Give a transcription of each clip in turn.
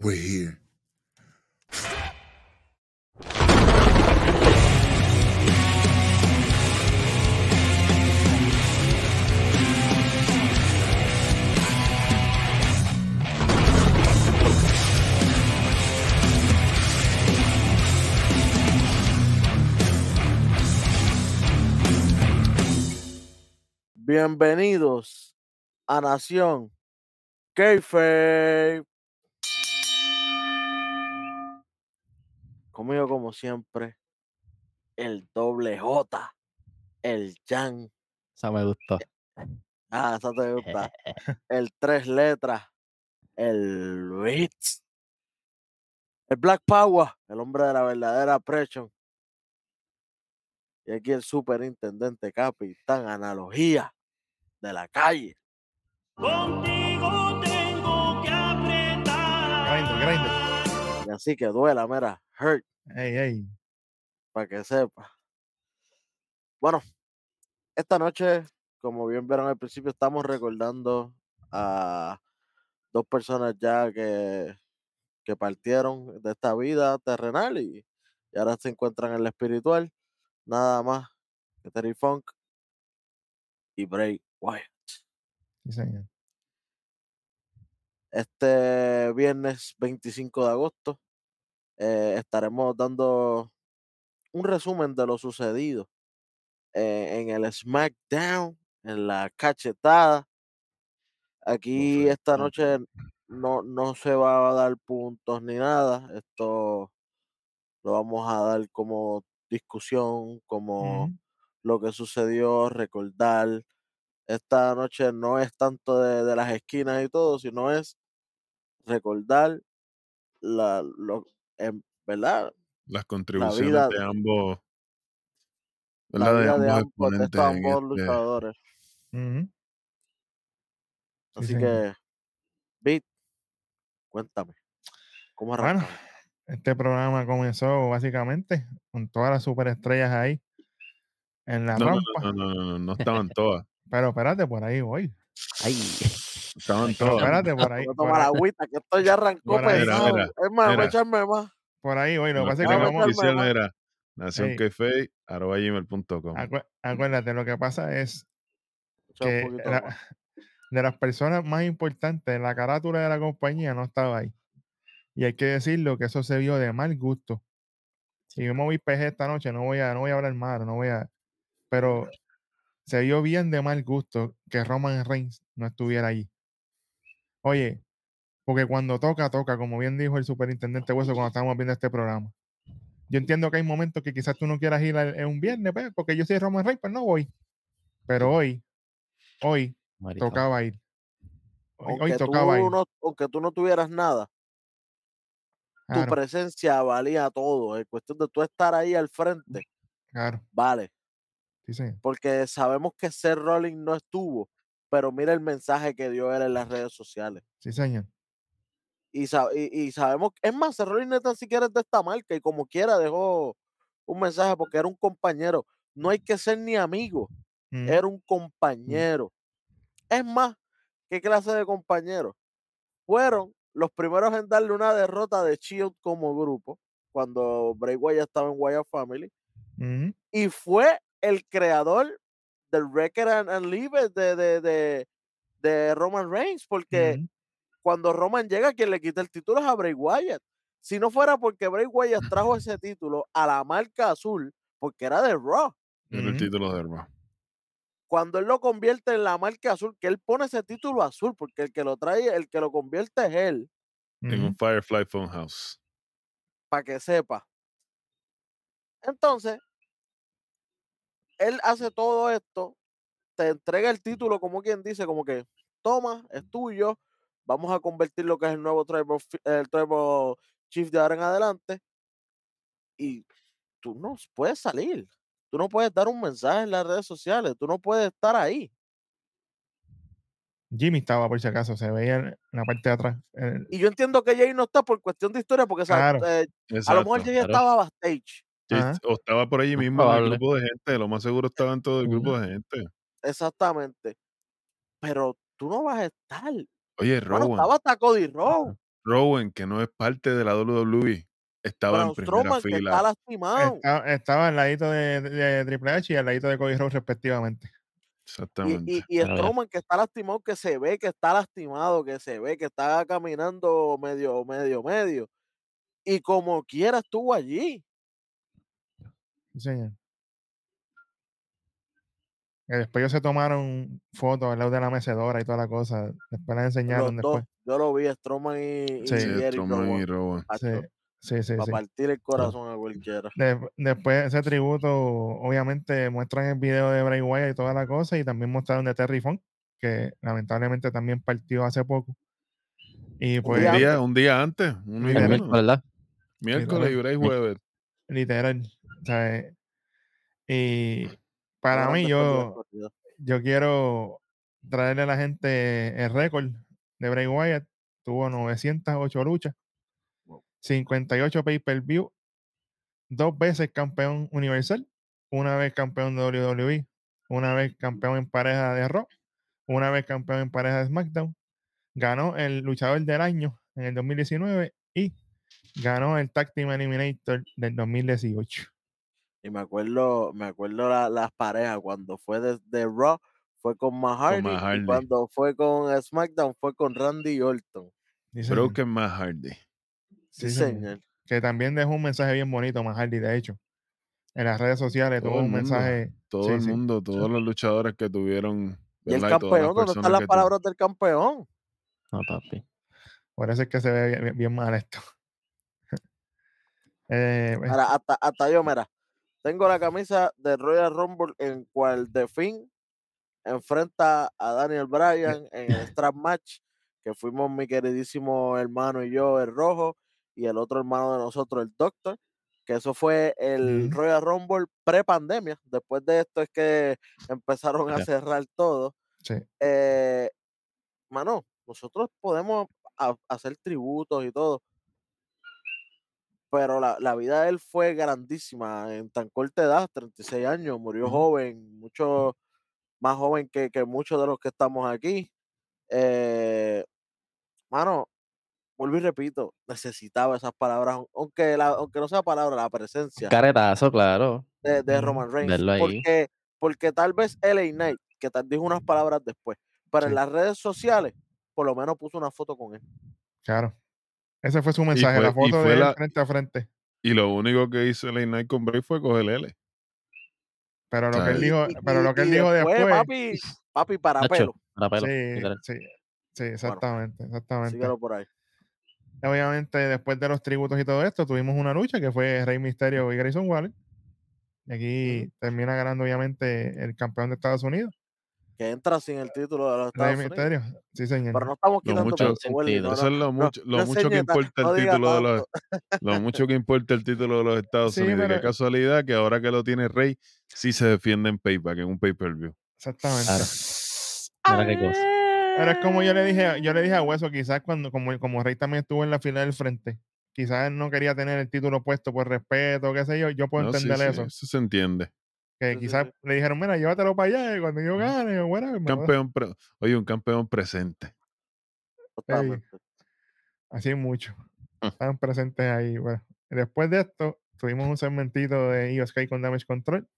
We're here. Bienvenidos a Nación Keife. Conmigo, como siempre, el doble J, el Jan. Esa me gustó. Ah, esa te gusta. El tres letras, el Ritz. El Black Power, el hombre de la verdadera presión. Y aquí el superintendente capitán, analogía de la calle. Contigo tengo que apretar. Grinder, grinder. Y así que duela, mira, hurt, Ey, ey. para que sepa. Bueno, esta noche, como bien vieron al principio, estamos recordando a dos personas ya que, que partieron de esta vida terrenal y, y ahora se encuentran en la espiritual. Nada más que Terry Funk y Bray Wyatt. Sí, señor. Este viernes 25 de agosto eh, estaremos dando un resumen de lo sucedido eh, en el SmackDown, en la cachetada. Aquí esta noche no, no se va a dar puntos ni nada. Esto lo vamos a dar como discusión, como lo que sucedió, recordar. Esta noche no es tanto de, de las esquinas y todo, sino es recordar la, lo, en verdad, Las contribuciones vida- de ambos. la de, ambos, de estos ambos este- luchadores. Así que, Beat, cuéntame, ¿cómo Bueno, arrancamos? Este programa comenzó básicamente con todas las superestrellas ahí en la no, rampa. no, no, no, no, no estaban todas. Pero espérate, por ahí voy. Ay, Estaban todas. espérate, por ahí. Voy a tomar agüita, que esto ya arrancó por ahí. Mira, pesado. mira, es más, voy a echarme más. por ahí voy. Lo que pasa es Vamos que a vamos, echarme oficial más. era gmail.com. acu- acuérdate, lo que pasa es que la- de las personas más importantes, la carátula de la compañía no estaba ahí. Y hay que decirlo que eso se vio de mal gusto. Si yo me voy PG esta noche, no voy a, no voy a hablar malo, no voy a. Pero se vio bien de mal gusto que Roman Reigns no estuviera allí. Oye, porque cuando toca, toca, como bien dijo el superintendente Hueso cuando estábamos viendo este programa. Yo entiendo que hay momentos que quizás tú no quieras ir en un viernes, pues, porque yo soy Roman Reigns, pues no voy. Pero hoy, hoy tocaba ir. Hoy, hoy Aunque tú, tocaba ir. no, aunque tú no tuvieras nada, tu presencia valía todo. Es cuestión de tú estar ahí al frente, claro. vale. Sí. Porque sabemos que Seth Rollins no estuvo, pero mira el mensaje que dio él en las redes sociales. Sí, señor. Y, sa- y, y sabemos, es más, Seth Rollins no tan siquiera es de esta marca y como quiera dejó un mensaje porque era un compañero. No hay que ser ni amigo, Ujú. era un compañero. Es más, ¿qué clase de compañero? Fueron los primeros en darle una derrota de Shield como grupo, cuando Bray Wyatt estaba en Wyatt Family, Ujú. y fue el creador del Record and, and Leave It de, de, de, de Roman Reigns, porque cuando Roman llega, quien le quita el título es a Bray Wyatt. Si no fuera porque Bray Wyatt trajo ese título a la marca azul, porque era de Raw, Era el título de Herma. cuando él lo convierte en la marca azul, que él pone ese título azul, porque el que lo trae, el que lo convierte es él, En un. Firefly Funhouse. para que sepa. Entonces, él hace todo esto, te entrega el título, como quien dice, como que toma, es tuyo, vamos a convertir lo que es el nuevo Tribal, el Tribal Chief de ahora en adelante, y tú no puedes salir, tú no puedes dar un mensaje en las redes sociales, tú no puedes estar ahí. Jimmy estaba por si acaso, se veía en la parte de atrás. el- Y yo entiendo que Jay no está por cuestión de historia, porque eh, a lo mejor Jay claro. estaba backstage. Ajá. O estaba por allí mismo en el grupo de gente. Lo más seguro estaba en todo el grupo de gente. Exactamente. Pero tú no vas a estar. Oye, Bueno, Rowan. estaba hasta Cody Rowe. Rowan, que no es parte de la WWE, estaba Braun en primera Strowman, que está fila. lastimado. Está- estaba al ladito de, de- de Triple H y al ladito de Cody Rhodes respectivamente. Y, Exactamente. y, y Pero ya. Strowman que está lastimado, que se ve que está lastimado, que se ve que está caminando medio, medio, medio. Y como quiera estuvo allí. Sí, señor. Que después ellos se tomaron fotos al lado de la mecedora y toda la cosa. Después la enseñaron Los dos. después. Yo lo vi, Strowman y, y Sí. Strowman y Rowan. Sí, sí, sí. para sí. partir el corazón a cualquiera. De- después ese tributo, obviamente, muestran el video de Bray Wyatt y toda la cosa, y también mostraron de Terry Funk, que lamentablemente también partió hace poco. Y Un pues, Un día día, un día antes, y uno. miércoles, ¿verdad? Miércoles y Bray jueves. literal, Y para mí, yo, yo quiero traerle a la gente el récord de Bray Wyatt. Tuvo 908 luchas, 58 pay-per-view, dos veces campeón universal, una vez campeón de WWE, una vez campeón en pareja de Raw, una vez campeón en pareja de SmackDown, ganó el luchador del año en el 2019 y ganó el Tag Team Eliminator del 2018. Y me acuerdo, me acuerdo la- las parejas cuando fue de, de Raw fue con Matt Hardy, Matt Hardy. y cuando fue con SmackDown fue con Randy Orton. Sí. Broken Matt Hardy. Sí, Sí, señor. señor. que también dejó un mensaje bien bonito, Matt Hardy, de hecho. En las redes sociales Todo tuvo el un mundo, mensaje. Todo sí, el sí. mundo, todos los luchadores que tuvieron. Y el campeón, ¿dónde están las palabras del campeón? No, papi. Por eso es que se ve bien, bien mal esto. Eh, pues, hasta, hasta yo, mira, tengo la camisa de Royal Rumble en cual The Finn enfrenta a Daniel Bryan en el strap match, que fuimos mi queridísimo hermano y yo, el rojo, y el otro hermano de nosotros, el Doctor, que eso fue el. Royal Rumble pre-pandemia. Después de esto es que empezaron a cerrar todo. sí. Eh, mano, nosotros podemos hacer tributos y todo, pero la, la vida de él fue grandísima en tan corta edad, 36 años, murió joven, mucho más joven que, que muchos de los que estamos aquí. Eh, mano, vuelvo y repito, necesitaba esas palabras, aun- aunque, la, aunque no sea palabra, la presencia Caretazo, claro. de, de. Roman Reigns. Porque, porque tal vez LA Knight, que tal dijo unas palabras después, pero en las redes sociales, por lo menos puso una foto con él. Claro. Ese fue su mensaje, fue- la foto de él la- frente a frente. Y lo único que hizo el Night con Bray fue coger L. Pero lo que él dijo, pero lo que él dijo después. papi, papi para Nacho, pelo. para pelo. sí, sí, sí, exactamente, exactamente. Síguelo por ahí. Obviamente, después de los tributos y todo esto, tuvimos una lucha que fue Rey Misterio y Grayson Waller. Y aquí termina ganando, obviamente, el campeón de Estados Unidos, Que entra sin el título de los Rey Estados Unidos. Misterio. Sí, señor. Pero no estamos Lo quitando mucho- puntos, Welly, sentido. no, Eso es lo no, mucho, lo no mucho que importa no el título de los, lo mucho que importa el título de los Estados Sí, Unidos. Pero- qué casualidad que ahora que lo tiene Rey, sí se defiende en payback, en un pay-per-view. Exactamente. Mira qué cosa. Pero es como yo le dije, yo le dije a Hueso, quizás cuando, como, como Rey también estuvo en la fila del frente, quizás él no quería tener el título puesto por respeto, qué sé yo, yo puedo No, sí, entender sí, eso. eso se entiende. Que Sí, sí, quizás sí. le dijeron, mira, llévatelo para allá y cuando yo gane, bueno, me lo das". Campeón, oye, un campeón presente. Totalmente. así mucho. Mm. Estaban presentes ahí. Bueno, después de esto, tuvimos un segmentito de Io Sky con Damage Control,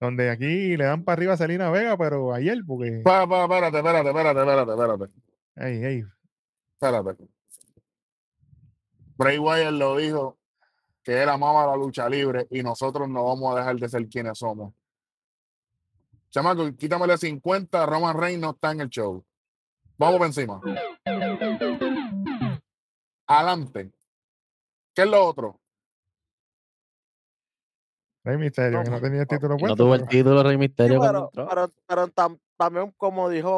donde aquí le dan para arriba a Selena Vega, pero ayer, porque, Pa, pa, espérate, espérate, espérate, espérate, espérate, ey, ey, espérate. Bray Wyatt lo dijo que él amaba la lucha libre y nosotros no vamos a dejar de ser quienes somos. Chamaco, quítamele 50, Roman Reigns no está en el show. Vamos por encima. Adelante. ¿Qué es lo otro? Rey Misterio, No, que no tenía el no, título no puesto. tuvo el título Rey Sí, Misterio cuando pero, pero, pero tam- también como dijo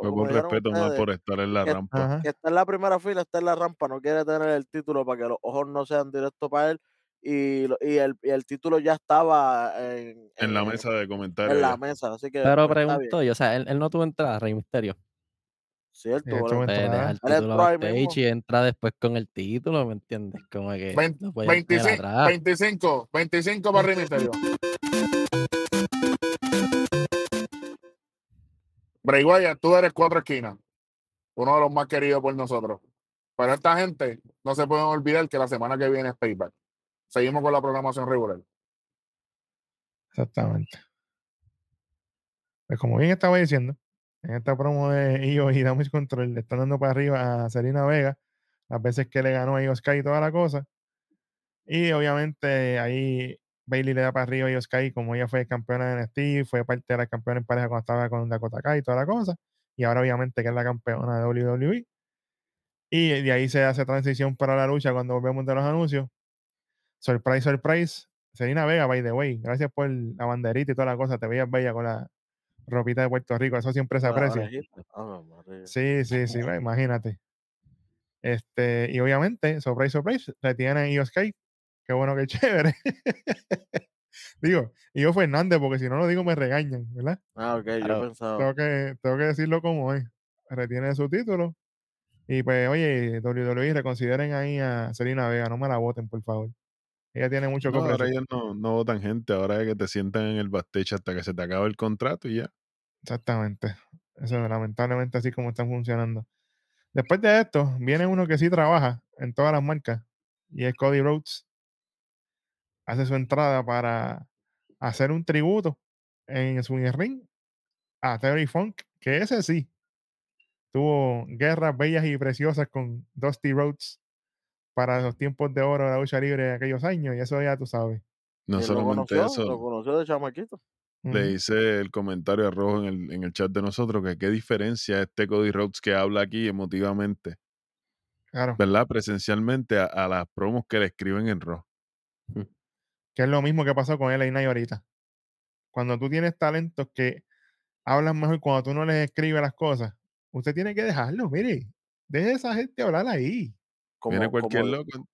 como dijeron respeto más ustedes, por estar en la que- rampa. Ajá. que está en la primera fila, está en la rampa, no quiere tener el título para que los ojos no sean directos para él y, y, el, y el título ya estaba en, En la en- mesa de comentarios. en la mesa, así que Pero pues, pregunto yo, o sea, él, él no tuvo entrada, Rey Misterio. Cierto, Sí, bueno, deja el Él título mismo. y entra después con el título, ¿me entiendes? Como que Vein- no podía tener 25, atrás. 25, 25 para Rey Misterio. Bray Wyatt, tú eres cuatro esquinas. Uno de los más queridos por nosotros. Pero esta gente no se pueden olvidar que la semana que viene es Payback. Seguimos con la programación regular. Exactamente. Pues como bien estaba diciendo, en esta promo de IO y Damage Control le están dando para arriba a Selena Vega, las veces que le ganó a Io Sky y toda la cosa. Y obviamente ahí Bailey le da para arriba Io Sky, como ella fue campeona de NXT, fue parte de la campeona en pareja cuando estaba con Dakota Kai y toda la cosa. Y ahora obviamente que es la campeona de WWE. Y de ahí se hace transición para la lucha cuando volvemos de los anuncios. Surprise, surprise. Selena Vega, by the way. Gracias por la banderita y toda la cosa. Te veías bella con la ropita de Puerto Rico. Eso siempre se aprecia. María. Sí, sí, sí, imagínate. Este, y obviamente, surprise, surprise, retiene a Io Sky. Qué bueno, qué chévere. digo, Io Fernández, porque si no lo digo me regañan, ¿verdad? Ah, ok, yo Claro. pensaba. Tengo que, tengo que decirlo como es. Retiene su título. Y pues, oye, WWE, reconsideren ahí a Selena Vega, no me la voten, por favor. Ella tiene mucho que No, ahora ellos no, no votan gente, ahora es que te sientan en el backstage hasta que se te acabe el contrato y ya. Exactamente. Eso es lamentablemente así como están funcionando. Después de esto, viene uno que sí trabaja en todas las marcas y es Cody Rhodes. Hace su entrada para hacer un tributo en su ring a Terry Funk, que ese sí tuvo guerras bellas y preciosas con Dusty Rhodes para los tiempos de oro de la lucha libre de aquellos años, y eso ya tú sabes. No ¿Quién lo solamente conoció? Lo eso, conoció de chamaquito. le hice el comentario a Rojo en el, en el chat de nosotros que qué diferencia este Cody Rhodes que habla aquí emotivamente, Claro, ¿verdad? Presencialmente a, a las promos que le escriben en Raw. Que es lo mismo que pasó con LA Knight ahorita. Cuando tú tienes talentos que hablan mejor cuando tú no les escribes las cosas, usted tiene que dejarlo, mire, deje a esa gente hablar ahí. Viene Como, cualquier como, loco.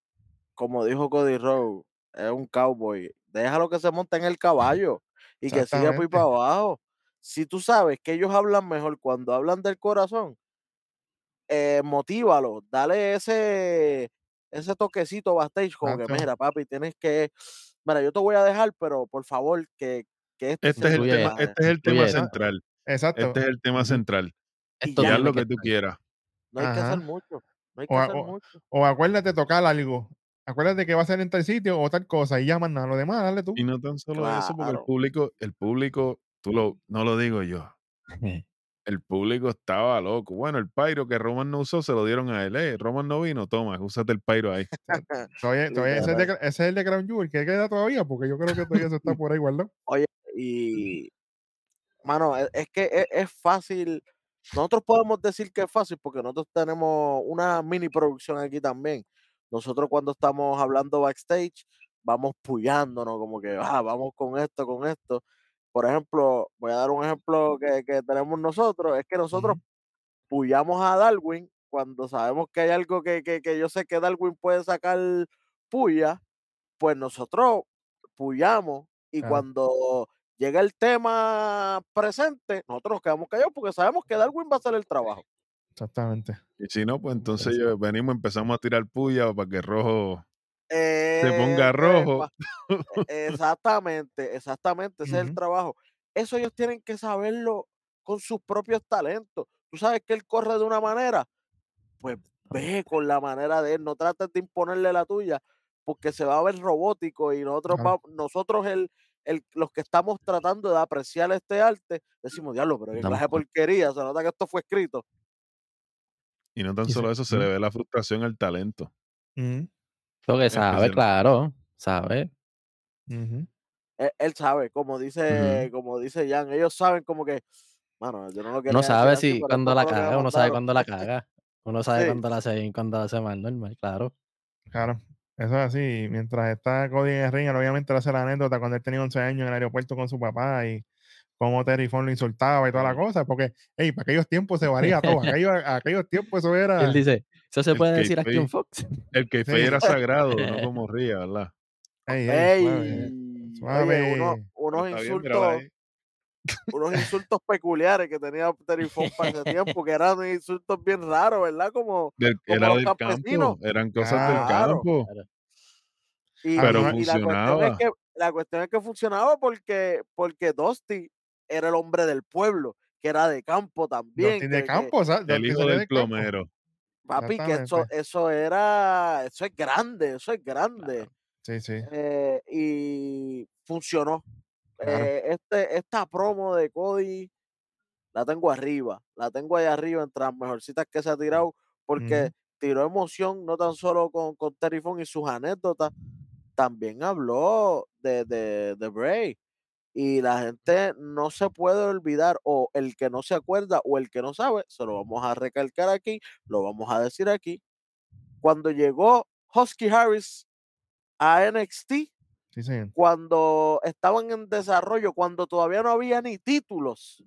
como dijo Cody Rhodes, es un cowboy. Déjalo que se monte en el caballo y que siga por ahí para abajo. Si tú sabes que ellos hablan mejor cuando hablan del corazón, eh, motívalo, dale ese, ese toquecito backstage como que, mira, papi, tienes que, mira, yo te voy a dejar, pero por favor, que, que este Este es el tema, este es el tema central. Exacto. Este es el tema central. Esto Y haz tiene lo que que tú quieras. No hay que hacer Ajá. mucho, no hay que O, a- hacer o- mucho. o acuérdate de tocar algo. Acuérdate que va a ser en tal sitio o tal cosa y llaman nada. Lo demás, dale tú. Y no tan solo eso, porque el Claro. público, el público, tú lo, no lo digo yo, el público estaba loco. Bueno, el pyro que Roman no usó se lo dieron a él. Eh, Roman no vino, toma, úsate el pyro ahí. Todavía, todavía ese, es de, Literal. ese es el de Crown Jewel, que queda todavía, porque yo creo que todavía se está por ahí guardado. Oye, y mano, e- es, que es, es fácil. Nosotros podemos decir que es fácil porque nosotros tenemos una mini producción aquí también. Nosotros cuando estamos hablando backstage, vamos puyándonos como que, ah, vamos con esto, con esto. Por ejemplo, voy a dar un ejemplo que, que tenemos nosotros, es que nosotros Ujú. puyamos a Darwin cuando sabemos que hay algo que, que, que yo sé que Darwin puede sacar puya, pues nosotros puyamos y Claro. cuando llega el tema presente, nosotros nos quedamos callados porque sabemos que Darwin va a hacer el trabajo. Exactamente. Y si no, pues entonces yo- venimos, empezamos a tirar puya para que Rojo se ponga Eh, rojo. pues, e- exactamente, exactamente, ese es el trabajo. Eso ellos tienen que saberlo con sus propios talentos. Tú sabes que él corre de una manera, pues ve con la manera de él, no trates de imponerle la tuya, porque se va a ver robótico y nosotros, Claro. va- nosotros el, el- los que estamos tratando de apreciar este arte, decimos, diablo, pero qué clase de porquería, se nota que esto fue escrito. Y no tan solo eso, se le ve la frustración al talento. Lo que sabe, claro. Sabe. Ujú. Él, él sabe, como dice, como dice Jan, ellos saben como que, mano, yo no lo Uno decir sabe si cuando la caga, uno sabe mandaron". cuando la caga. Uno sabe Sí. cuando la hace bien, cuando la hace mal, normal, claro. Claro. Eso es así. Mientras está Cody en el ring, él obviamente le hace la anécdota cuando él tenía 11 años en el aeropuerto con su papá y cómo Terry Funk lo insultaba y toda la cosa, porque, hey, para aquellos tiempos se varía todo. Aquellos, aquellos tiempos eso Y él era. dice, ¿eso se puede decir aquí en. Fox? El que Sí. era sagrado, no como ría, ¿verdad? Ey, ey, suave, Ey, oye, suave. uno- unos Está bien, mírala insultos, unos insultos peculiares que tenía Terry Funk para ese tiempo, que eran insultos bien raros, ¿verdad? Como, Del- como era los del campo, eran cosas del Claro. campo. Y, Pero y- y la cuestión es funcionaba. que la cuestión es que funcionaba porque, porque Dusty era el hombre del pueblo, que era de campo también. De que- campo, ¿sabes? El Dustin hijo del campo. plomero. Papi, que eso, eso era, eso es grande, eso es grande. Sí, sí. eh, y funcionó. Claro. Eh, este, esta promo de Cody la tengo arriba, la tengo ahí arriba entre las mejorcitas que se ha tirado, porque tiró emoción no tan solo con, con Terry Funk y sus anécdotas, también habló de, de, de Bray. Y la gente no se puede olvidar, o el que no se acuerda, o el que no sabe, se lo vamos a recalcar aquí, lo vamos a decir aquí. Cuando llegó Husky Harris a NXT, Sí, señor. cuando estaban en desarrollo, cuando todavía no había ni títulos,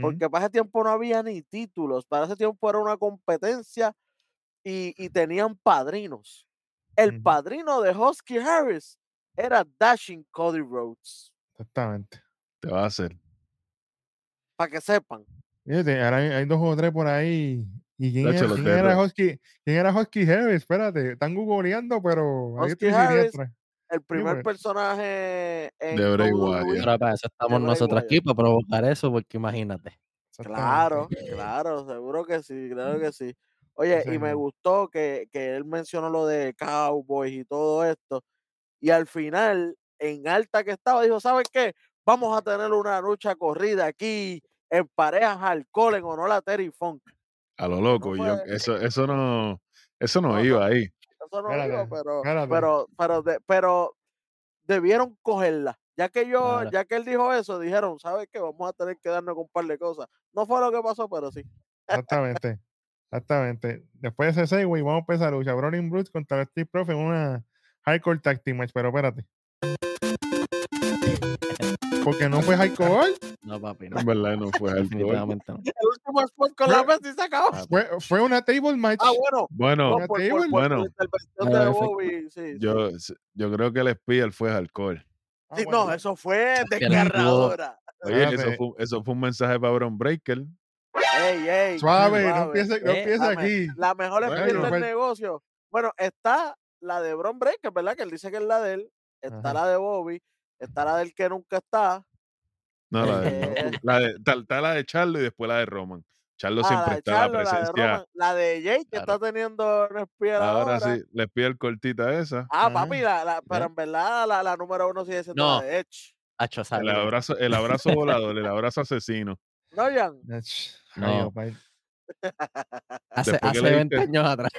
porque para ese tiempo no había ni títulos, para ese tiempo era una competencia y, y tenían padrinos. El padrino de Husky Harris era Dashing Cody Rhodes, Exactamente. Te va a hacer. para que sepan. Fíjate, ahora hay, hay dos o tres por ahí. ¿Y quién, era, quién era Husky? ¿Quién era Husky Harris? Espérate, están googleando, pero ahí estoy Harris, el primer pues. personaje en De Bray Wyatt. Pero para eso estamos nosotros aquí, para provocar eso, porque imagínate. Claro, claro, seguro que sí, claro que sí. Oye, y me gustó que, que él mencionó lo de Cowboys y todo esto. Y al final, en alta que estaba, dijo, ¿sabes qué? Vamos a tener una lucha corrida aquí en parejas alcohol en honor a Terry Funk. A lo loco. No yo, eso, eso no, eso no No, iba no. ahí. Eso no Espérate, digo, pero, espérate. pero, pero, de- pero debieron cogerla. Ya que yo, ya que él dijo eso, dijeron, ¿sabes qué? Vamos a tener que darnos con un par de cosas. No fue lo que pasó, pero sí. Exactamente. Exactamente. Después de ese segue, vamos a empezar la lucha. Brawling Brutes contra Steve Prof en una hardcore tag team match. Pero espérate. Porque no fue hardcore. No, papi, no. En verdad no fue alcohol. Definitivamente no. El último spot con la mesa y se acabó. Papi. Fue, fue una table match. Ah, bueno. Bueno, Una por, table. por Bueno. Ah, de perfecto. Bobby, sí, sí. yo, yo creo que el Spear fue alcohol. Ah, Sí, bueno. no, eso fue desgarradora. Oye, eso fue, eso fue un mensaje para Bron Breaker. Ey, ey, Suave, no suave. empiece, no Eh, aquí. La mejor Bueno, espía del pues- negocio. Bueno, está la de Bron Breaker, ¿verdad? Que él dice que es la de él. Está Ajá. la de Bobby. Está la del que nunca está. No, la de, Eh, la de, tal, tal la de Charlo y después la de Roman. Charlo Ah, siempre la de está la Charlo, la de presencia. Roman. La de Jay, que Claro. está teniendo espía ahora, ahora. sí, le pide el cortita esa. Ah, Ajá. papi, la, la- pero en verdad la, la número uno sigue siendo No. la de Edge. Hacho, El abrazo, el abrazo volador, el abrazo asesino. ¿No, Jan? No. Hace, hace le 20 diste- años atrás.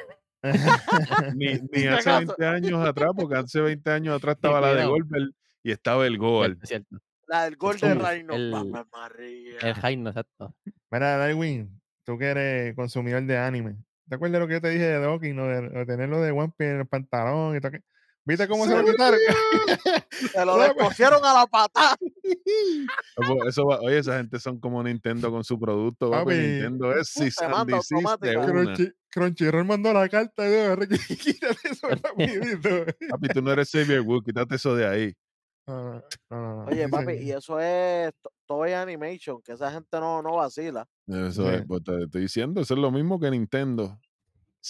Ni, hace acaso. 20 años atrás, porque hace 20 años atrás estaba la de. Goldberg y estaba el Goal. Cierto, cierto. La del gol de Reino. el- María. El Jaime, exacto. Mira, Darwin, tú que eres consumidor de anime. ¿Te acuerdas de lo que yo te dije de Doki, no? De, de tenerlo de One Piece en el pantalón y todo aquello? ¿Viste cómo se lo quitaron? Se lo descosieron a la patada. Eso- eso va- oye, esa gente son como Nintendo con su producto. papi. Nintendo es Pum, si. Crunchy, Crunchyroll mandó la carta y yo, quítate eso rapidito. Papi, tú no eres Xavier Wood, quítate eso de ahí. No, no, Oye, sí, papi, y eso es to- Toy Animation, que esa gente no, no vacila. Eso Sí. es, pues, te estoy diciendo, eso es lo mismo que Nintendo.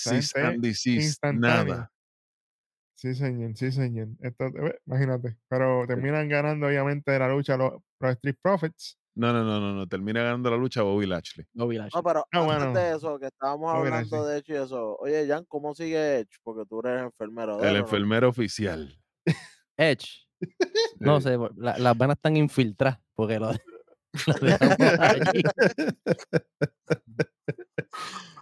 Instantáneo. nada. Sí, señor, sí, señor. Esto, eh, imagínate. Pero terminan ganando, obviamente, la lucha los, los Street Profits. No, no, no, no, no. Termina ganando la lucha Bobby Lashley. Bobby Lashley. No, pero Ah, antes bueno. de eso, que estábamos bien, hablando sí. de Edge y eso. Oye, Jan, ¿cómo sigue Edge? Porque tú eres enfermero de El él, ¿o no? enfermero oficial. Edge. No sé, la- las venas están infiltradas porque lo, lo dejamos allí.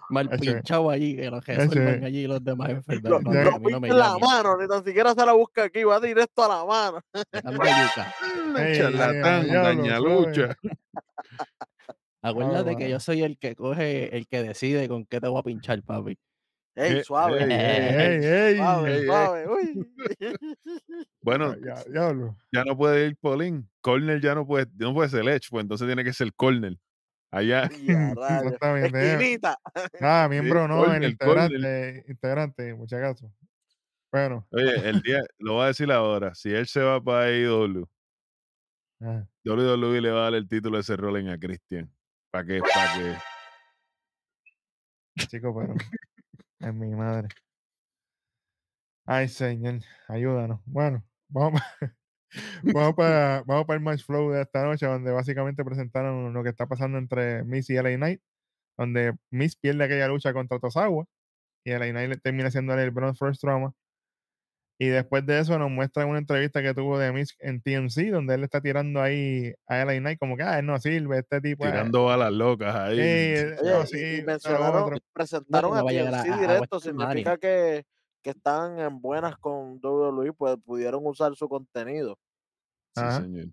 Mal pinchado allí, que lo Hacho, resuelvan allí los demás Lo, enfermeros. No, mí no me la mano, ni tan siquiera se la busca aquí, va directo a la mano. Charlatán, dañalucha. Acuérdate que yo soy el que coge, el que decide con qué te voy a pinchar, papi. Ey, Eh, suave, ey, Ey, ey, suave, ey, ey. suave. Uy. Bueno, Ya, ya, diablo. ya no puede ir Paulín. Corner ya no puede, no puede ser Edge, pues entonces tiene que ser Corner. Allá. Y a rayos. Exactamente. eh. Esquinita. Ah, miembro no, corner, el integrante, integrante, muchas gracias. Bueno, Oye, el día, lo voy a decir ahora. Si él se va para AEW, ah, WWE le va a dar el título de ese Rolling a Christian. ¿Para qué? ¿Para qué? chico, pero mi madre. Ay, señor, ayúdanos. Bueno, vamos, pa- vamos para vamos para el match flow de esta noche, donde básicamente presentaron lo que está pasando entre Miss y LA Knight, donde Miss pierde aquella lucha contra Tosawa. y LA Knight termina haciéndole el Bronze First Trauma. Y después de eso nos muestra una entrevista que tuvo de Miz en TMC, donde él está tirando ahí a LA Knight como que, ah, él no sirve, este tipo Tirando balas locas ahí. eh, Oye, no, y- sí, y, mencionaron, presentaron no a va a a- a- a directo, significa que, que están en buenas con WWE, pues pudieron usar su contenido. Sí, señor.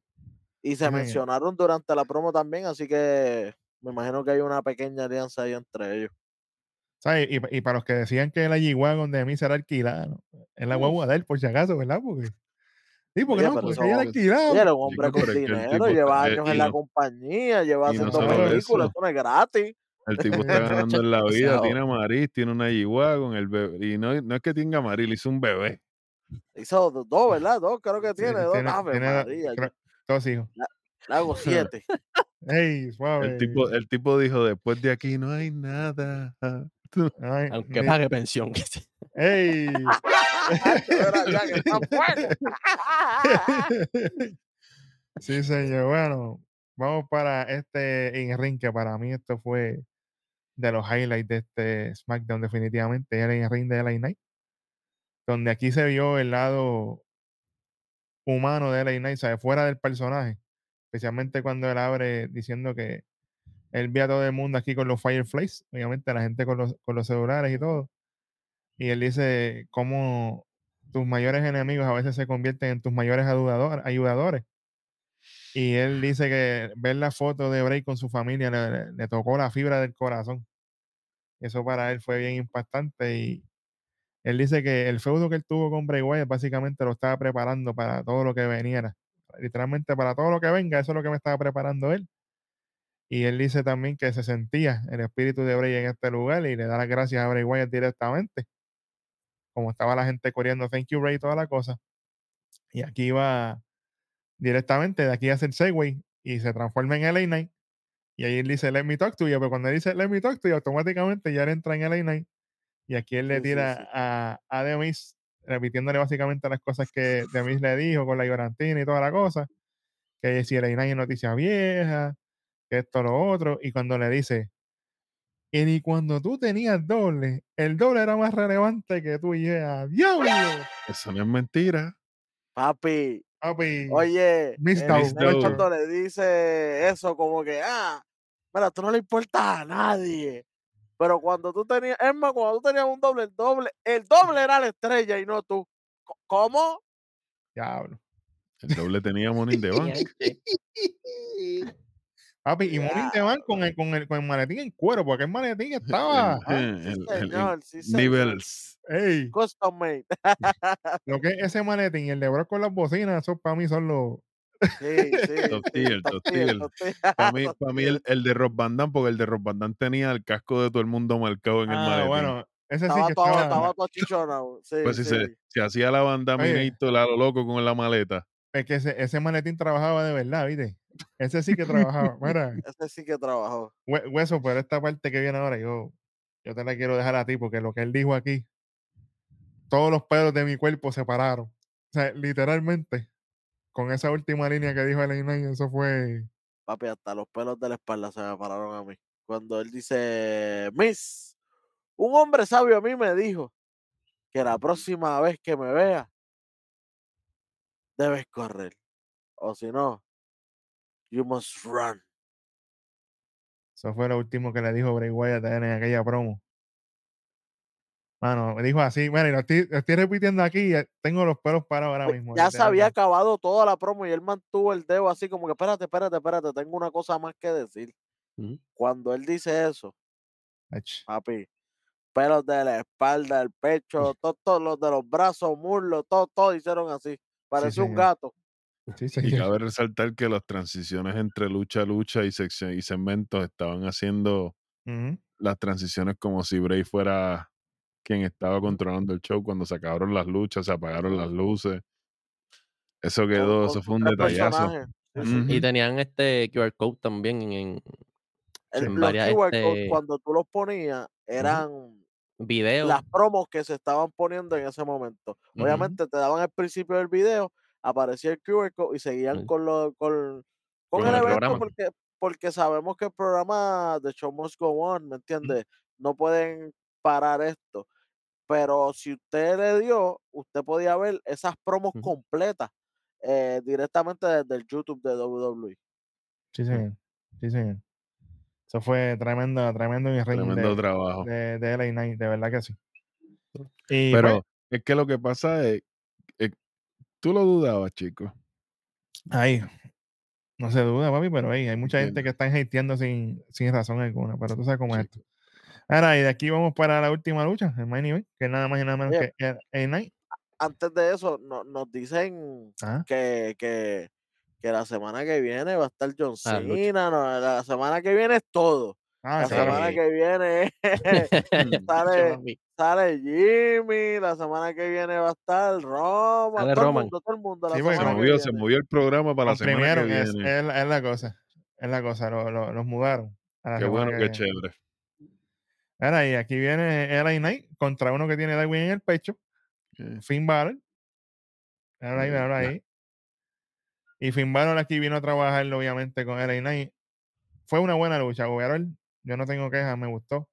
Y se Sí, señor. mencionaron durante la promo también, así que me imagino que hay una pequeña alianza ahí entre ellos. ¿Sabes? Y, y para los que decían que la G-Wagon de mí será alquilada, ¿no? es la guagua de él, por si acaso, ¿verdad? Porque, sí, porque Oye, no, porque ella era él es un hombre con dinero, lleva está- años en la compañía, lleva haciendo películas, eso. eso no es gratis. El tipo está ganando en la vida, tiene Amaris, tiene una yigua con el bebé. Y no, no es que tenga Amaris, le hizo un bebé. Hizo do- dos, ¿verdad? Dos, creo que Sí, tiene, dos. tiene- Ave tiene- María, yo creo- dos hijos. le hago siete. ¡Ey, suave! El tipo, el tipo dijo, después de aquí no hay nada. Ay, Aunque pague pensión. ¡Ey! Sí, señor. Bueno, vamos para este in-ring, que para mí esto fue de los highlights de este SmackDown, definitivamente. Era el in-ring de LA Knight. Donde aquí se vio el lado humano de LA Knight, ¿sabes? fuera del personaje. Especialmente cuando él abre diciendo que él ve a todo el mundo aquí con los Fireflies, obviamente la gente con los, con los celulares y todo. Y él dice cómo tus mayores enemigos a veces se convierten en tus mayores ayudador- ayudadores. Y él dice que ver la foto de Bray con su familia le tocó la fibra del corazón. Eso para él fue bien impactante. Y él dice que el feudo que él tuvo con Bray Wyatt básicamente lo estaba preparando para todo lo que veniera. Literalmente para todo lo que venga, eso es lo que me estaba preparando él. Y él dice también que se sentía el espíritu de Bray en este lugar y le da las gracias a Bray Wyatt directamente. Como estaba la gente corriendo, thank you Bray, y toda la cosa. Y aquí va directamente, de aquí hace el Segway y se transforma en LA Knight. Y ahí él dice, let me talk to you. Pero cuando él dice, let me talk to you, automáticamente ya él entra en LA Knight. Y aquí él le Sí, sí, tira sí. a, a The Miz, repitiéndole básicamente las cosas que The Miz le dijo con la llorantina y toda la cosa. Que si LA Knight es noticia vieja, que esto, lo otro. Y cuando le dice, y ni cuando tú tenías doble, el doble era más relevante que tú y ella. ¡Diablo! Eso no es mentira. Papi, Papi, oye, Dow. cuando le dice eso, como que, ah, mira, tú no le importas a nadie. Pero cuando tú tenías, es más, cuando tú tenías un doble, el doble, el doble era la estrella y no tú. ¿Cómo? diablo. El doble tenía Money the Bank. Papi, y Money in the Ya. Bank con el, con, el, con el maletín en cuero, porque el maletín estaba. El- Ah, el- sí, el- el- señor, sí, señor. Nivels. ¡Ey! Custom made. Lo que es ese maletín y el de Brock con las bocinas, eso para mí son los. Sí, sí. Top tier, tier. Para mí, top pa' mí el, el de Rob Van Damme, porque el de Rob Van Damme tenía el casco de todo el mundo marcado en el Ah, maletín. bueno, ese sí Estaba que todo, estaba. estaba todo chichonado. Sí, pues si sí. se, se hacía la banda. Minator a lo loco con la maleta. Es que ese, ese maletín trabajaba de verdad, ¿viste? Ese sí que trabajaba. Mira, Ese sí que trabajó. hue- hueso, pero esta parte que viene ahora, yo, yo te la quiero dejar a ti, porque lo que él dijo aquí, todos los pelos de mi cuerpo se pararon. O sea, literalmente, con esa última línea que dijo el Knight, eso fue. Papi, hasta los pelos de la espalda se me pararon a mí. Cuando él dice, Miss, un hombre sabio a mí me dijo que la próxima vez que me vea, debes correr. O si no, you must run. Eso fue lo último que le dijo Bray Wyatt en aquella promo. Mano, me dijo así, mira, y lo estoy, lo estoy repitiendo aquí, eh, tengo los pelos parados ahora Pues, mismo. ya se había acabado toda la promo y él mantuvo el dedo así como que, espérate, espérate, espérate, tengo una cosa más que decir. Cuando él dice eso, Ach, papi, pelos de la espalda, el pecho, todos los de los brazos, muslos, todo, todo hicieron así. Parecía un señor. gato. Sí, Y cabe resaltar que las transiciones entre lucha a lucha y sección y segmentos estaban haciendo las transiciones como si Bray fuera quien estaba controlando el show cuando se acabaron las luchas, se apagaron las luces. Eso quedó, con eso fue un detallazo. Y tenían este QR code también en El- en los varias, QR codes, este- cuando tú los ponías, eran videos. las promos que se estaban poniendo en ese momento. Obviamente te daban el principio del video, aparecía el QR code y seguían Sí. con, lo, con, con Con el el evento porque, porque sabemos que el programa de Show Must Go On, ¿me entiendes? No pueden parar esto. pero si usted le dio, usted podía ver esas promos completas eh, directamente desde el YouTube de WWE. Sí, señor. Sí, señor. Eso fue tremendo, tremendo ring Tremendo de, trabajo. de, de LA Knight, de verdad que sí. Y pues, Pero es que lo que pasa es- tú lo dudabas, chico. ahí, no se duda, papi, pero hay mucha gente que están hateando sin, sin razón alguna, pero tú sabes cómo es esto. Ahora, y de aquí vamos para la última lucha, el main event, que es nada más y nada menos Oye. que LA Knight. Antes de eso, no- nos dicen Ajá. que, que, que la semana que viene va a estar John Ah. Cena, no, la semana que viene es todo. Ah, La sí. semana que viene sale, sale Jimmy, la semana que viene va a estar Roman, Sale todo el mundo, todo el mundo la Sí, porque Se que movió, se viene. movió el programa para la semana que Comprimieron, es, viene. es la- es la cosa. Es la cosa, lo- lo- los mudaron. a la Qué bueno, que qué viene. chévere. Ahora, y aquí viene LA Knight contra uno que tiene Darwin en el pecho, Finn Balor. Míralo ahí, ya. ahí. Y Finn Balor aquí vino a trabajar, obviamente, con LA Knight. Fue una buena lucha, overall. Yo no tengo quejas, me gustó.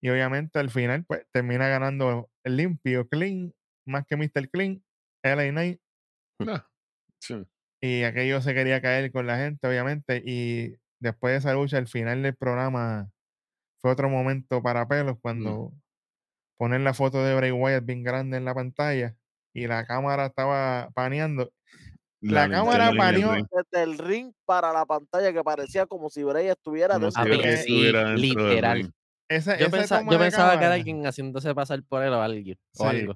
Y obviamente al final, pues, termina ganando el limpio, clean, más que Mr. Clean, LA Knight. Ah, sí. Y aquello se quería caer con la gente, obviamente. Y después de esa lucha, el final del programa fue otro momento para pelos cuando ponen la foto de Bray Wyatt bien grande en la pantalla y la cámara estaba paneando. La cámara ring, Desde el ring para la pantalla que parecía como si Bray estuviera Como dentro si Bray sí, estuviera del literal. Esa, Yo, esa pensa- toma yo de pensaba que era alguien haciéndose pasar por él o alguien. O algo.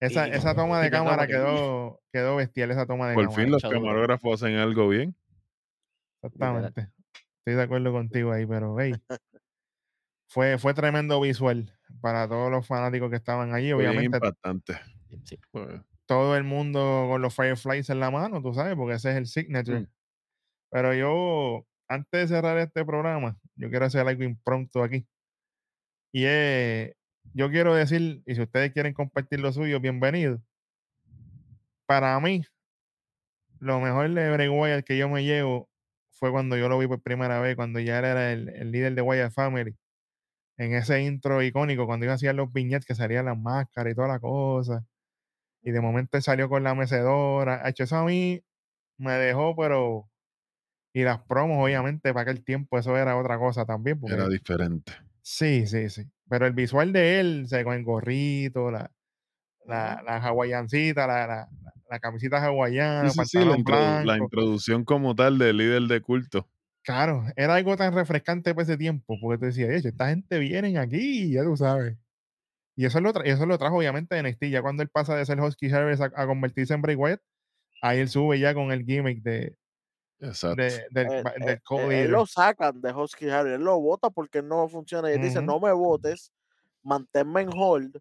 Esa, y- esa toma de cámara que- quedó, quedó bestial, esa toma de Por cámara. fin los camarógrafos hacen algo bien. Exactamente. Estoy de acuerdo contigo ahí, pero hey, fue, fue tremendo visual para todos los fanáticos que estaban allí. Fue bien Obviamente, impactante. Sí. Fue- todo el mundo con los Fireflies en la mano, tú sabes, porque ese es el signature. Mm. Pero yo, antes de cerrar este programa, yo quiero hacer algo impromptu aquí. Y es, yo quiero decir, y si ustedes quieren compartir lo suyo, bienvenido. Para mí, lo mejor de Bray Wyatt que yo me llevo fue cuando yo lo vi por primera vez, cuando ya era el, el líder de Wyatt Family. En ese intro icónico, cuando iba a hacer los viñetes que salían las máscaras y toda la cosa. Y de momento salió con la mecedora. Hecho eso a mí me dejó, pero. Y las promos, obviamente, para aquel tiempo, eso era otra cosa también. Porque Era diferente. Sí, sí, sí. Pero el visual de él, con el gorrito, la, la, la hawaiancita, la, la, la- camisita hawaiana, Sí, sí, sí, la, introdu- introducción como tal del líder de culto. Claro, era algo tan refrescante para ese tiempo, porque tú decías, "Eche, esta gente viene aquí, ya tú sabes. Y eso lo, tra- eso lo trajo obviamente de NXT, ya cuando él pasa de ser Husky Harris a, a convertirse en Bray Wyatt, ahí él sube ya con el gimmick de, Exacto. de- del, Eh, eh, del eh, él lo sacan de Husky Harry, él lo vota porque no funciona. Y él dice, Ujú. no me votes, manténme en hold,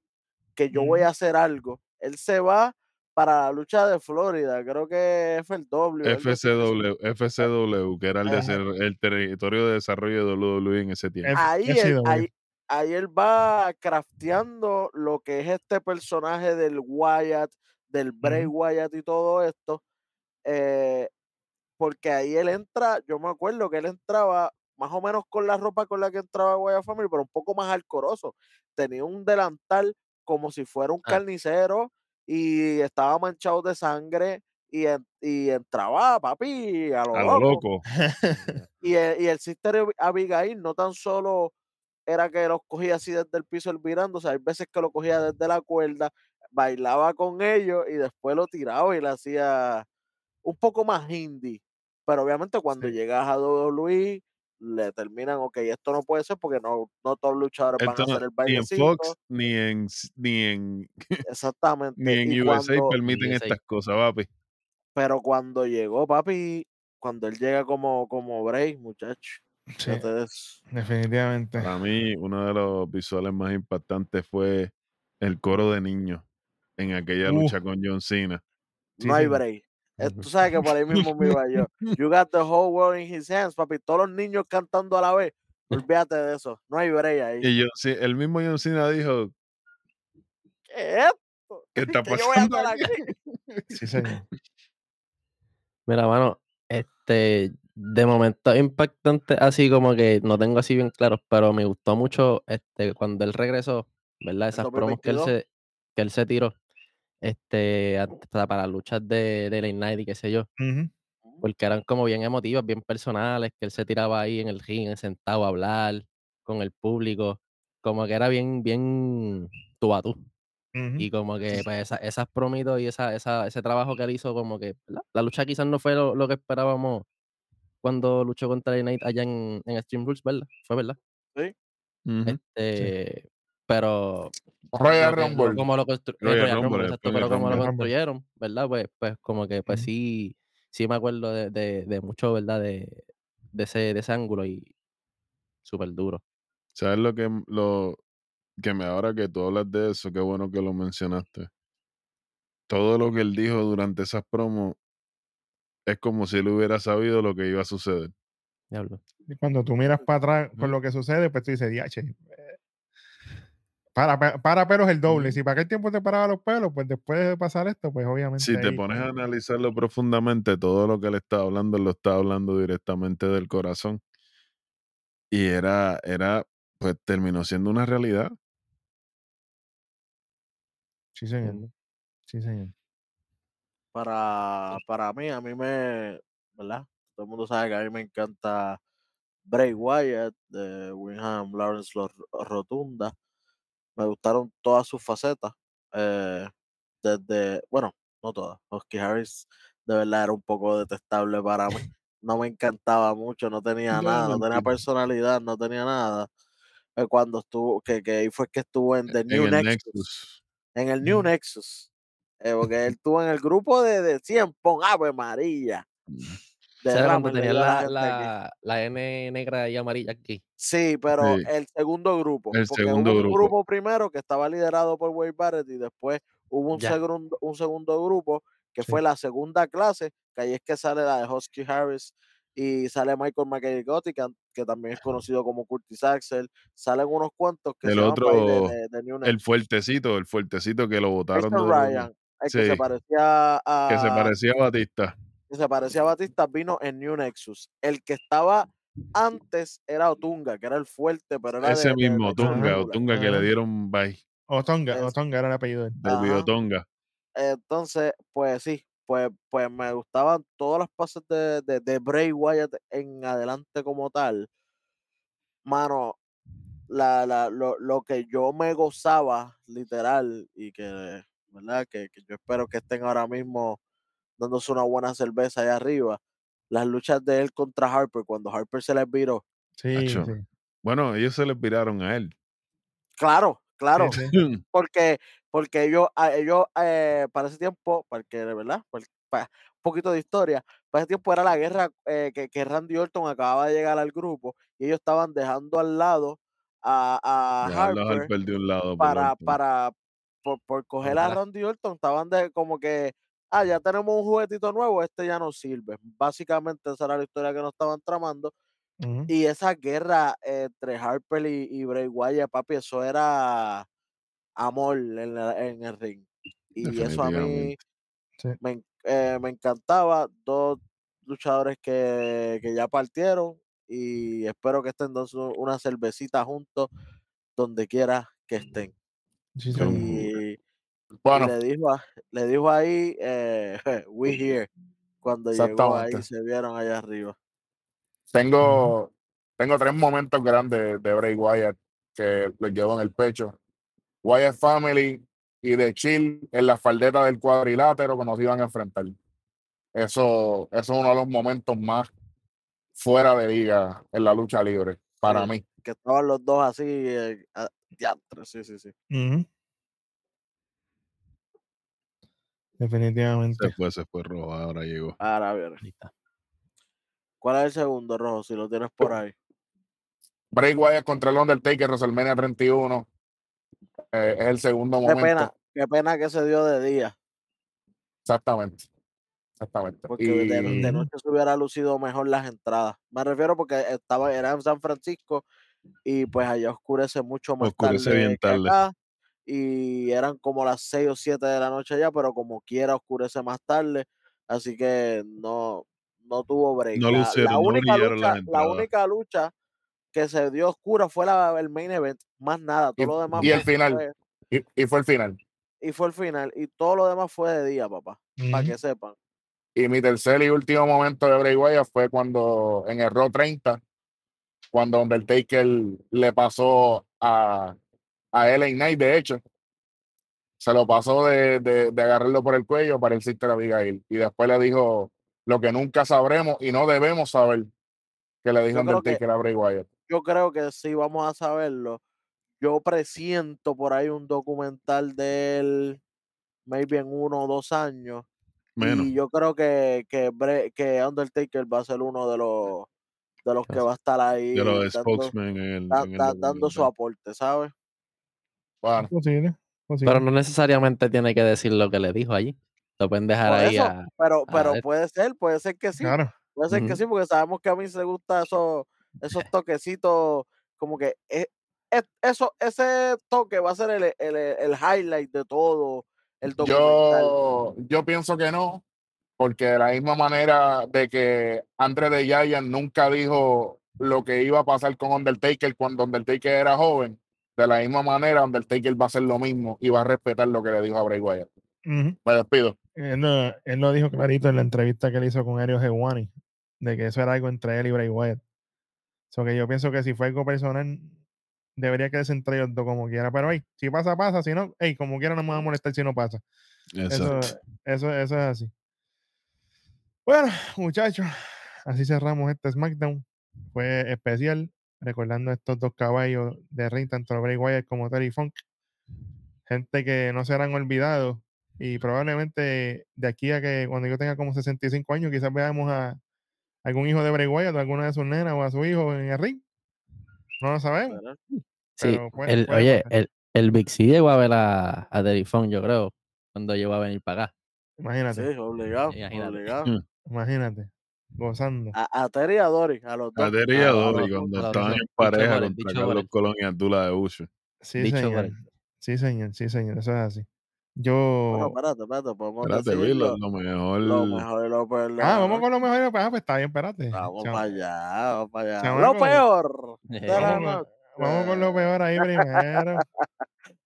que yo voy Ujú. a hacer algo. Él se va para la lucha de Florida, creo que FLW. FCW, FCW, que era el, de ser- el territorio de desarrollo de WWE en ese tiempo. Ahí, él, FCW. ahí, ahí él va crafteando lo que es este personaje del Wyatt, del Bray. Wyatt y todo esto. eh, porque ahí él entra, yo me acuerdo que él entraba más o menos con la ropa con la que entraba Wyatt Family, pero un poco más alcoroso. Tenía un delantal como si fuera un Ah. carnicero y estaba manchado de sangre y, en- y entraba, papi, a lo A lo loco. loco. Y el, y el Sister Ab- Abigail no tan solo era que los cogía así desde el piso el virando, o sea, hay veces que lo cogía desde la cuerda, bailaba con ellos y después lo tiraba y le hacía un poco más indie. Pero obviamente cuando Sí. llegas a WWE, le terminan, ok, esto no puede ser porque no, no todos los luchadores van Esto a hacer el ni en. Fox, ni en, ni en, Exactamente. ni en y USA cuando, permiten USA. estas cosas, papi. pero cuando llegó, papi, cuando él llega como, como Bray, muchacho, Sí, entonces, definitivamente. Para mí, uno de los visuales más impactantes fue el coro de niños en aquella Uh. lucha con John Cena. Sí, no hay. Bray. Eh. Tú sabes que por ahí mismo me iba yo. You got the whole world in his hands, papi. Todos los niños cantando a la vez. Olvídate de eso. No hay Bray ahí. Y John Ce- el mismo John Cena dijo, ¿Qué es esto? ¿qué está ¿Qué yo voy a pasando hacer aquí? aquí? Sí, señor. Mira, mano, este, de momento impactante, así como que no tengo así bien claros, pero me gustó mucho este, cuando él regresó ¿verdad? Esas promos que él 2022. se, que él se tiró este, para, para luchas de, de Late Night y qué sé yo, Ujú. porque eran como bien emotivas, bien personales, que él se tiraba ahí en el ring, sentado a hablar con el público, como que era bien, bien tú a tú. Ujú. Y como que pues, esa- esas promitos y esa, esa, ese trabajo que él hizo, como que la lucha quizás no fue lo, lo que esperábamos cuando luchó contra el Knight allá en, en Extreme Rules, ¿verdad? Fue verdad. Sí. Este, pero Royal que- lo- Rumble. como lo constru- Royal Royal Rumble, exacto, pero como lo construyeron, ¿verdad? Pues, pues como que pues sí, sí me acuerdo de, de, de mucho, ¿verdad? De, de ese, de ese ángulo y súper duro. ¿Sabes lo que, m- lo que me ahora que tú hablas de eso? Qué bueno que lo mencionaste. Todo lo que él dijo durante esas promos es como si él hubiera sabido lo que iba a suceder. Diablo. Y cuando tú miras para atrás por Ujú. lo que sucede, pues tú dices, diache. eh, Para, pa- para pelos el doble. Si para aquel tiempo te paraba los pelos, pues después de pasar esto, pues obviamente. Si te ahí- pones a analizarlo profundamente, todo lo que él está hablando, él lo está hablando directamente del corazón. Y era, era, pues terminó siendo una realidad. Sí, señor. Sí, señor. Para, para mí, a mí me, ¿verdad? Todo el mundo sabe que a mí me encanta Bray Wyatt de Winham Lawrence Rotunda. Me gustaron todas sus facetas. eh, desde, bueno, no todas. Husky Harris de verdad era un poco detestable para mí. No me encantaba mucho, no tenía No, nada, no tenía personalidad, no tenía nada. Eh, Cuando estuvo, que, que ahí fue que estuvo en The En New Nexus Nexus. en el New. Nexus. Eh, porque él estuvo en el grupo de, de 100 Pong Ave María. Mm. O sea, cuando Derrame le tenían dio a la la, la, la N negra y amarilla aquí. Sí, pero Sí. el segundo grupo. El porque segundo hubo un grupo. grupo primero que estaba liderado por Wade Barrett y después hubo un, segundo, un segundo grupo que Sí. fue la segunda clase, que ahí es que sale la de Husky Harris y sale Michael McGillicuddy, que, que también es conocido como Curtis Axel. Salen unos cuantos que El se de, otro, de- de New el fuertecito, el fuertecito que lo de Ryan, el que se parecía que se a, parecía a Batista. que se parecía a Batista vino en New Nexus. El que estaba antes era Otunga, que era el fuerte, pero era Ese de, mismo, de Otunga. Otunga que le dieron bye, Otonga, Es- Otonga era el apellido de él. Otonga. Entonces, pues sí, pues, pues me gustaban todas las pases de, de, de Bray Wyatt en adelante como tal. Mano, la, la, lo, lo que yo me gozaba, literal, y que, ¿verdad? Que, que yo espero que estén ahora mismo dándose una buena cerveza allá arriba. Las luchas de él contra Harper, cuando Harper se les viró. Sí, Acho. sí. Bueno, ellos se les viraron a él. Claro, claro. Sí, sí. porque porque ellos, a- ellos eh, para ese tiempo, porque de verdad, un poquito de historia, para ese tiempo era la guerra eh, que, que Randy Orton acababa de llegar al grupo y ellos estaban dejando al lado a, Harper Harper de un lado para, para por, por coger a. Randy Orton, estaban de como que, ah, ya tenemos un juguetito nuevo, este ya no sirve. Básicamente esa era la historia que nos estaban tramando. Y esa guerra entre Harper y, y Bray Wyatt, papi, eso era amor en, la- en el ring. Y eso a mí. Sí. me, eh, me encantaba. Dos luchadores que, que ya partieron y espero que estén dando una cervecita juntos donde quiera que estén. Sí. Y, le dijo a- le dijo ahí eh, we here cuando llegó ahí se vieron allá arriba. tengo, tengo tres momentos grandes de Bray Wyatt que los llevo en el pecho. Wyatt Family y de Chill en la faldeta del cuadrilátero cuando se iban a enfrentar. Eso, eso es uno de los momentos más fuera de liga en la lucha libre, para Sí. mí. Que estaban los dos así, eh, a- diantre, sí, sí, sí. Definitivamente. Se fue, se fue rojo, ahora llegó. Ahora está. ¿Cuál es el segundo, Rojo? Si lo tienes por ahí. Bray Wyatt contra el Undertaker, WrestleMania 31. eh, es el segundo Qué momento. pena, qué pena que se dio de día, Exactamente. Exactamente. porque de, de noche se hubiera lucido mejor las entradas. Me refiero porque estaba, era en San Francisco y pues allá oscurece mucho más Oscurece tarde bien tarde. acá. Y eran como las 6 o 7 de la noche allá, pero como quiera oscurece más tarde. Así que no, no tuvo break. No La, la lucieron, no única brillaron lucha, la única lucha que se dio oscura fue la, el main event, más nada, todo Y- lo demás y el final. fue- Y, y fue el final. y fue el final, y todo lo demás fue de día, papá, para que sepan. Y mi tercer y último momento de Bray Wyatt fue cuando en el Raw 30, cuando Undertaker le pasó a, a LA Knight, de hecho, se lo pasó de, de, de agarrarlo por el cuello para el Sister Abigail. Y después le dijo lo que nunca sabremos y no debemos saber que le dijo creo que- Undertaker a Bray Wyatt. Yo creo que sí vamos a saberlo. Yo presiento por ahí un documental de él, maybe en uno o dos años. Menos. Y yo creo que, que, que Undertaker va a ser uno de los de los que va a estar ahí De los dando, spokesmen en el. da- en el da- dando su aporte, ¿sabes? Bueno, Posible, posible. Pero no necesariamente tiene que decir lo que le dijo allí. Lo pueden dejar Por ahí eso, a. pero, a pero ver. puede ser, puede ser que sí. Claro. Puede ser que sí, porque sabemos que a mí se gusta esos, esos toquecitos, como que e- e- eso, ese toque va a ser el, el, el highlight de todo el documental. yo, yo pienso que no, porque de la misma manera de que Andre de Giant nunca dijo lo que iba a pasar con Undertaker cuando Undertaker era joven, de la misma manera Undertaker va a hacer lo mismo y va a respetar lo que le dijo a Bray Wyatt. Me despido. Él, lo, él lo dijo clarito en la entrevista que él hizo con Ario Hewani, de que eso era algo entre él y Bray Wyatt. So que yo pienso que si fue algo personal, debería quedarse entre ellos dos como quiera. Pero hey, si pasa, pasa. Si no, hey, como quiera no me va a molestar si no pasa. Eso, Exacto. eso, eso es así. Bueno, muchachos, así cerramos este SmackDown. Fue especial, recordando a estos dos caballos de ring, tanto Bray Wyatt como Terry Funk. Gente que no serán olvidados. Y probablemente de aquí a que cuando yo tenga como 65 años, quizás veamos a algún hijo de Bray Wyatt, o alguna de sus nenas o a su hijo en el ring. No lo sabemos. Sí, pero puede- el- puede oye, pasar. el, el Big C llegó a ver a, a Terry Funk, yo creo, cuando llegó a venir para acá. Imagínate, Sí, obligado, Imagínate. obligado. Imagínate. Gozando. A, a Terry y a Dory, a los dos. A Terry y a no, cuando estaban en pareja contra Carlos. Colón y Abdullah de Uso. Sí, señor. Sí, señor, sí, señor. Eso es así. Bueno, Yo. espérate, espérate, podemos Espérate, decir lo, lo, lo mejor. lo mejor y lo peor. Ah, vamos con lo mejor. Ah, pues está bien, espérate. Vamos para allá, vamos para allá. Lo peor de la Vamos con, noche. vamos con lo peor ahí primero.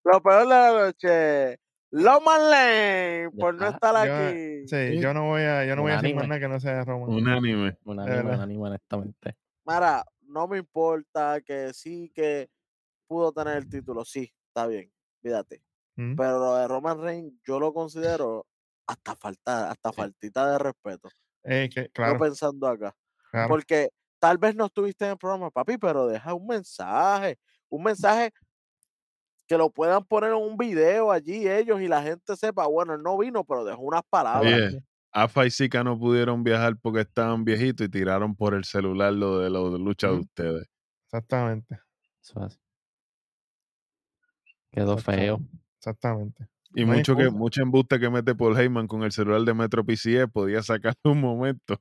Lo peor de la noche. Loman Lane, por no estar yo- aquí. Sí, yo no voy a, yo no voy a decir más Unánime. nada que no sea de Roman. Unánime. Un De anime, un verdad. anime, honestamente. Mara, no me importa que sí que pudo tener el título, sí, está bien, fíjate. Mm, Pero lo de Roman Reigns yo lo considero hasta falta, hasta Sí. faltita de respeto. eh, que, Yo claro, pensando acá. claro. Porque tal vez no estuviste en el programa, papi, pero deja un mensaje, un mensaje que lo puedan poner en un video allí ellos y la gente sepa, bueno, él no vino, pero dejó unas palabras. Oye, Afa y Zika no pudieron viajar porque estaban viejitos y tiraron por el celular lo de los de lucha de ustedes. Exactamente, Eso es. Quedó feo. exactamente. Y No mucho que mucho embuste que mete Paul Heyman con el celular de Metro PCE podía sacarle un momento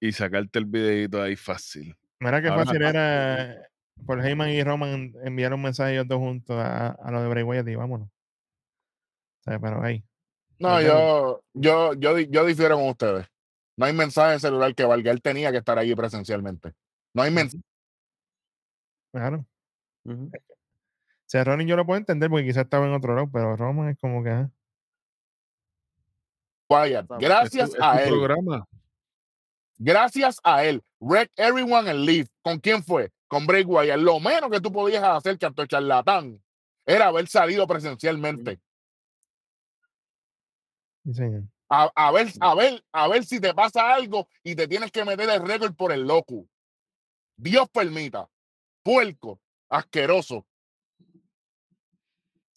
y sacarte el videito ahí fácil. Mira qué Ahora- fácil era por Heyman y Roman enviar un mensaje ellos dos juntos a, a lo de Bray Wyatt y vámonos. O sea, pero ahí. No, yo, yo, yo, yo difiero con ustedes. No hay mensaje en celular que valga. Él tenía que estar allí presencialmente. No hay mensaje. Claro. Ujú. O sea, Ronnie yo lo puedo entender porque quizás estaba en otro lado, pero Roman es como que. ah, Wyatt. Es tu- Gracias Es tu- es a él. programa. Gracias a él. Wreck everyone and leave. ¿Con quién fue? Con Bray Wyatt. Lo menos que tú podías hacer, canto charlatán, era haber salido presencialmente. Sí, señor. A, a ver, a ver, a ver si te pasa algo y te tienes que meter el récord por el loco. Dios permita. Puerco, asqueroso.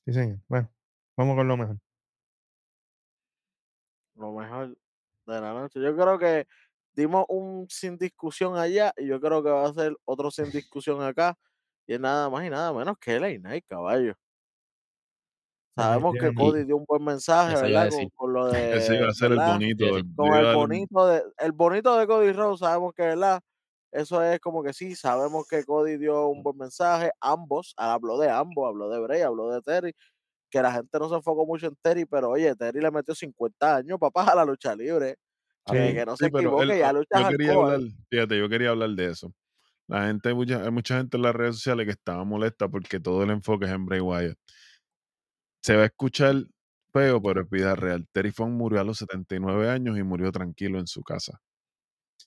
Sí, señor. Bueno, vamos con lo mejor. Lo mejor de la noche. Yo creo que dimos un sin discusión allá y yo creo que va a ser otro sin discusión acá. Y es nada más y nada menos que LA Knight, caballo. Sabemos que. Cody dio un buen mensaje, ¿verdad? Con, con lo de. Ese iba a ser el bonito. El- Con iba a el bonito de, el bonito de Cody Rhodes, sabemos que, ¿verdad? Eso es como que sí, sabemos que Cody dio un buen mensaje. Ambos, habló de ambos, habló de Bray, habló de Terry. Que la gente no se enfocó mucho en Terry, pero oye, Terry le metió 50 años, papá, a la lucha libre. Que, Sí, que no se Sí, equivoque, él- ya lucha yo quería hablar, fíjate, yo quería hablar de eso. La gente, mucha, hay mucha gente en las redes sociales que estaba molesta porque todo el enfoque es en Bray Wyatt. Se va a escuchar feo, pero es vida real. Terry Funk murió a los 79 años y murió tranquilo en su casa.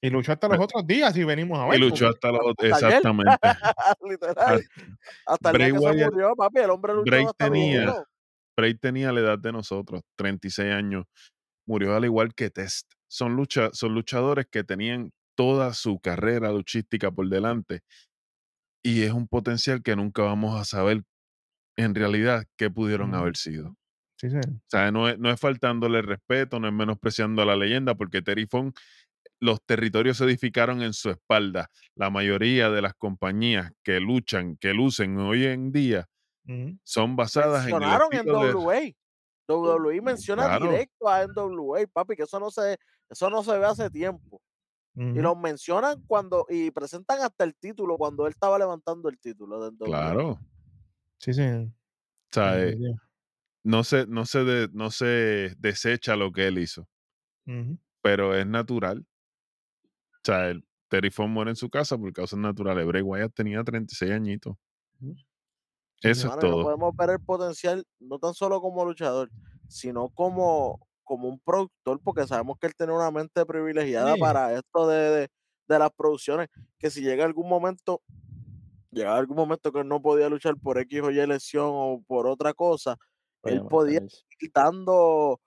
Y luchó hasta los otros días y venimos a ver. Y luchó hasta los ayer. Exactamente. Literal. Hasta el Bray día que se Wyatt- murió, papi, el hombre luchó Bray hasta tenía-. Bray tenía la edad de nosotros, 36 años. Murió al igual que Test. Son, lucha, son luchadores que tenían toda su carrera luchística por delante. Y es un potencial que nunca vamos a saber en realidad qué pudieron haber sido. Sí, sí. O sea, no es, no es faltándole respeto, no es menospreciando a la leyenda, porque Terry Funk, los territorios se edificaron en su espalda. La mayoría de las compañías que luchan, que lucen hoy en día, Ujú. son basadas en el Mencionaron en de... WA. WWE menciona Claro. directo a NWA, papi, que eso no se, eso no se ve hace tiempo. Y los mencionan cuando, y presentan hasta el título cuando él estaba levantando el título NWA. Claro. Sí, sí. O sea, eh, no se, no, se de- no se desecha lo que él hizo, pero es natural. O sea, el Terry muere en su casa por causas naturales. Bray Wyatt tenía 36 añitos. Sí, Eso es Mano, y no todo. podemos ver el potencial, no tan solo como luchador, sino como, como un productor, porque sabemos que él tiene una mente privilegiada Sí. para esto de, de- de las producciones, que si llega algún momento, llega algún momento que él no podía luchar por X o Y lesión o por otra cosa, él podía ir dando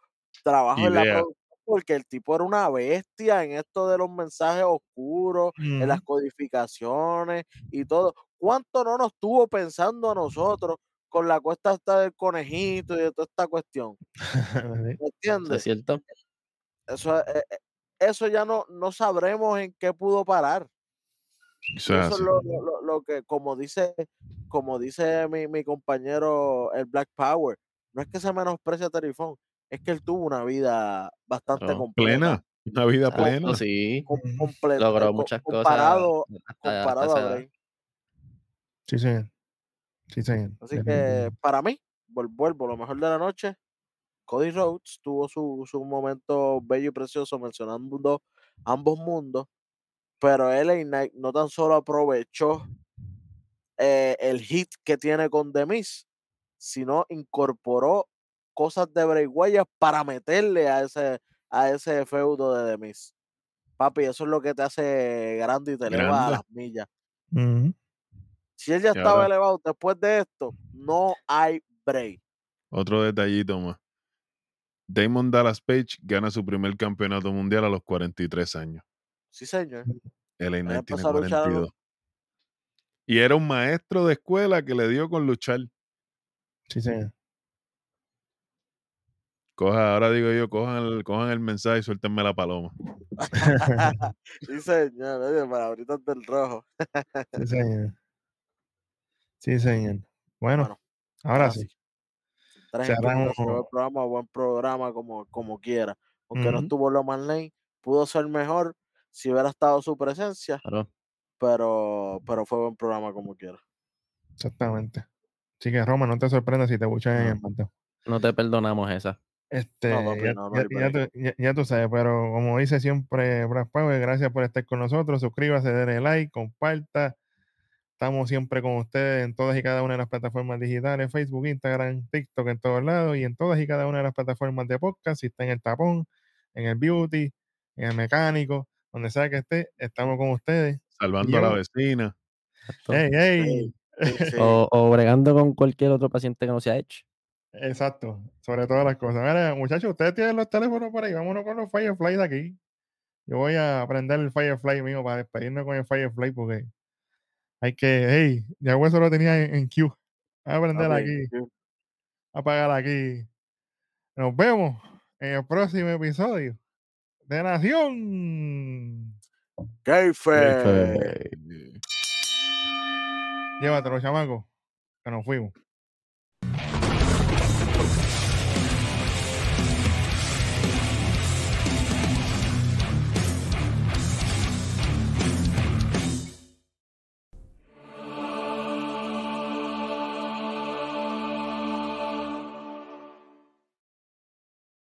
trabajo en la producción, porque el tipo era una bestia en esto de los mensajes oscuros, en las codificaciones y todo. ¿Cuánto no nos estuvo pensando a nosotros con la cuesta esta del conejito y de toda esta cuestión? ¿Me ¿Eso es entiendes? cierto? Eso, es- eh, eh, eso ya no, no sabremos en qué pudo parar. Eso es eso es así. lo, lo- lo- que, como dice, como dice mi, mi compañero, el Black Power, no es que se menosprecie a Terry Funk, es que él tuvo una vida bastante Claro. completa. Plena. Una vida plena. sí. com- Ujú. comple- Logró muchas cosas comparado, hasta, hasta comparado a. Bray. Sí, sí. Sí, sí. Así que para mí, vuelvo, lo mejor de la noche, Cody Rhodes tuvo su, su momento bello y precioso mencionando ambos mundos, pero LA Knight no tan solo aprovechó eh, el hit que tiene con The Miz, sino incorporó cosas de Bray Wyatt para meterle a ese, a ese feudo de The Miz. Papi, eso es lo que te hace grande y te eleva a las millas. Ujú. Si él ya Y estaba ahora- elevado después de esto, no hay break. Otro detallito más. Damon Dallas Page gana su primer campeonato mundial a los 43 años. Sí, señor. Knight tiene empezó a luchar a los- 42. Y era un maestro de escuela que le dio con luchar. Sí, sí. Coja, ahora digo yo, cojan el, cojan el mensaje y suéltenme la paloma. sí, señor. Oye, palabritas del rojo. Sí, señor. Sí, señor. Bueno, Bueno, ahora sí. Tres se ve el programa, buen programa, como, como quiera. Aunque no estuvo Loman Lane, pudo ser mejor si hubiera estado su presencia, Claro. pero, pero fue buen programa como quiera. Exactamente. Así que, Roma, no te sorprendas si te buchan en No. el manteo. No te perdonamos esa. Este, papi, ya, no, no ya- hay ya break. tú, ya- ya tú sabes, pero como dice siempre Brad Power, gracias por estar con nosotros. Suscríbase, denle like, comparta. Estamos siempre con ustedes en todas y cada una de las plataformas digitales, Facebook, Instagram, TikTok, en todos lados y en todas y cada una de las plataformas de podcast. Si está en el tapón, en el beauty, en el mecánico, donde sea que esté, estamos con ustedes. Salvando a la vecina. Exacto. ¡Ey, ey! Sí, sí. O, o bregando con cualquier otro paciente que no se ha hecho. Exacto, sobre todas las cosas. Mira, muchachos, ustedes tienen los teléfonos por ahí, vámonos con los Firefly de aquí. Yo voy a prender el Firefly mío para despedirnos con el Firefly porque hay que, hey, ya eso lo tenía en, en queue. Voy a prender Papi, aquí, sí. apagar aquí. Nos vemos en el próximo episodio de Nación. Eh, Llévatelo, chamaco, que nos fuimos.